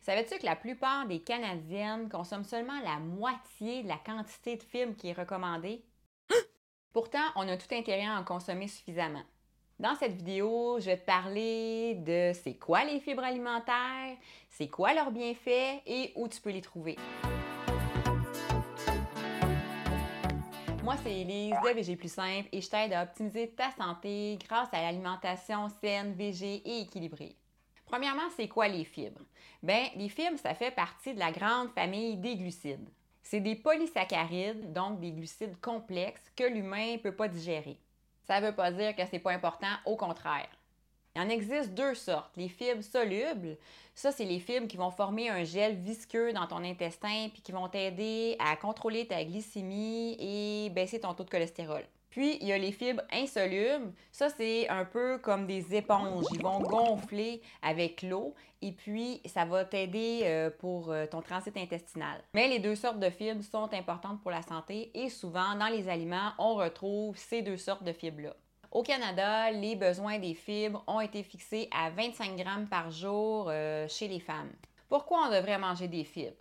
Savais-tu que la plupart des Canadiennes consomment seulement la moitié de la quantité de fibres qui est recommandée? Pourtant, on a tout intérêt à en consommer suffisamment. Dans cette vidéo, je vais te parler de c'est quoi les fibres alimentaires, c'est quoi leurs bienfaits et où tu peux les trouver. Moi, c'est Elise de VG Plus Simple et je t'aide à optimiser ta santé grâce à l'alimentation saine, VG et équilibrée. Premièrement, c'est quoi les fibres? Bien, les fibres, ça fait partie de la grande famille des glucides. C'est des polysaccharides, donc des glucides complexes que l'humain ne peut pas digérer. Ça ne veut pas dire que c'est pas important, au contraire. Il en existe deux sortes. Les fibres solubles, ça, c'est les fibres qui vont former un gel visqueux dans ton intestin puis qui vont t'aider à contrôler ta glycémie et baisser ton taux de cholestérol. Puis, il y a les fibres insolubles. Ça, c'est un peu comme des éponges. Ils vont gonfler avec l'eau et puis ça va t'aider euh, pour euh, ton transit intestinal. Mais les deux sortes de fibres sont importantes pour la santé et souvent, dans les aliments, on retrouve ces deux sortes de fibres-là. Au Canada, les besoins des fibres ont été fixés à 25 grammes par jour euh, chez les femmes. Pourquoi on devrait manger des fibres?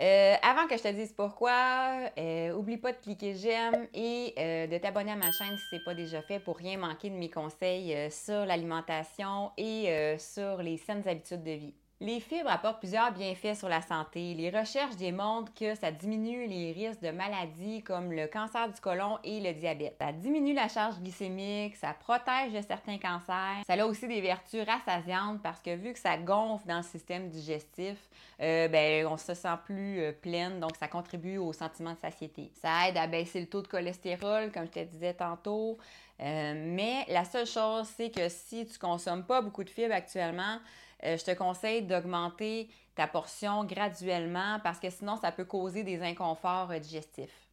Euh, avant que je te dise pourquoi, euh, oublie pas de cliquer j'aime et de t'abonner à ma chaîne si ce n'est pas déjà fait pour rien manquer de mes conseils sur l'alimentation et sur les saines habitudes de vie. Les fibres apportent plusieurs bienfaits sur la santé. Les recherches démontrent que ça diminue les risques de maladies comme le cancer du côlon et le diabète. Ça diminue la charge glycémique, ça protège de certains cancers. Ça a aussi des vertus rassasiantes parce que vu que ça gonfle dans le système digestif, euh, ben, on se sent plus euh, pleine, donc ça contribue au sentiment de satiété. Ça aide à baisser le taux de cholestérol, comme je te disais tantôt. Euh, mais la seule chose, c'est que si tu consommes pas beaucoup de fibres actuellement, euh, je te conseille d'augmenter ta portion graduellement parce que sinon, ça peut causer des inconforts euh, digestifs.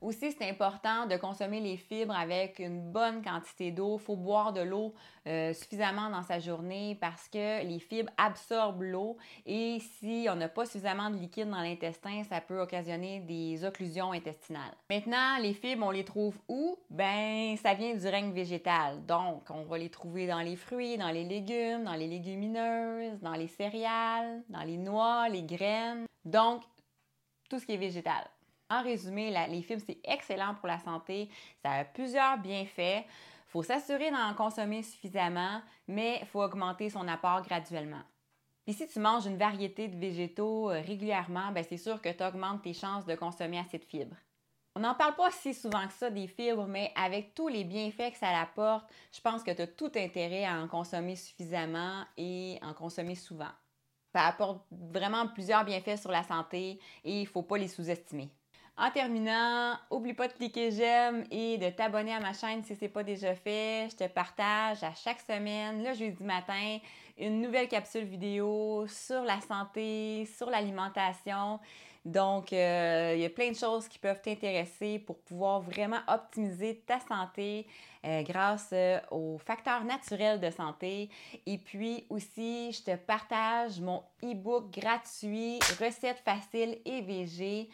Aussi, c'est important de consommer les fibres avec une bonne quantité d'eau. Il faut boire de l'eau euh, suffisamment dans sa journée parce que les fibres absorbent l'eau et si on n'a pas suffisamment de liquide dans l'intestin, ça peut occasionner des occlusions intestinales. Maintenant, les fibres, on les trouve où? Ben, ça vient du règne végétal. Donc, on va les trouver dans les fruits, dans les légumes, dans les légumineuses, dans les céréales, dans les noix, les graines. Donc, tout ce qui est végétal. En résumé, les fibres, c'est excellent pour la santé. Ça a plusieurs bienfaits. Il faut s'assurer d'en consommer suffisamment, mais il faut augmenter son apport graduellement. Puis si tu manges une variété de végétaux euh, régulièrement, ben, c'est sûr que tu augmentes tes chances de consommer assez de fibres. On n'en parle pas si souvent que ça des fibres, mais avec tous les bienfaits que ça apporte, je pense que tu as tout intérêt à en consommer suffisamment et en consommer souvent. Ça apporte vraiment plusieurs bienfaits sur la santé et il ne faut pas les sous-estimer. En terminant, oublie pas de cliquer j'aime et de t'abonner à ma chaîne si ce n'est pas déjà fait. Je te partage à chaque semaine, le jeudi matin, une nouvelle capsule vidéo sur la santé, sur l'alimentation. Donc, euh, il y a plein de choses qui peuvent t'intéresser pour pouvoir vraiment optimiser ta santé euh, grâce euh, aux facteurs naturels de santé. Et puis aussi, je te partage mon e-book gratuit, recettes faciles et VG.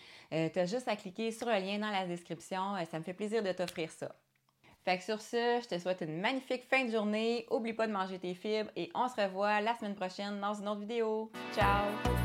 tu as juste à cliquer sur le lien dans la description. ça me fait plaisir de t'offrir ça. Fait que sur ce, je te souhaite une magnifique fin de journée. Oublie pas de manger tes fibres et on se revoit la semaine prochaine dans une autre vidéo. Ciao!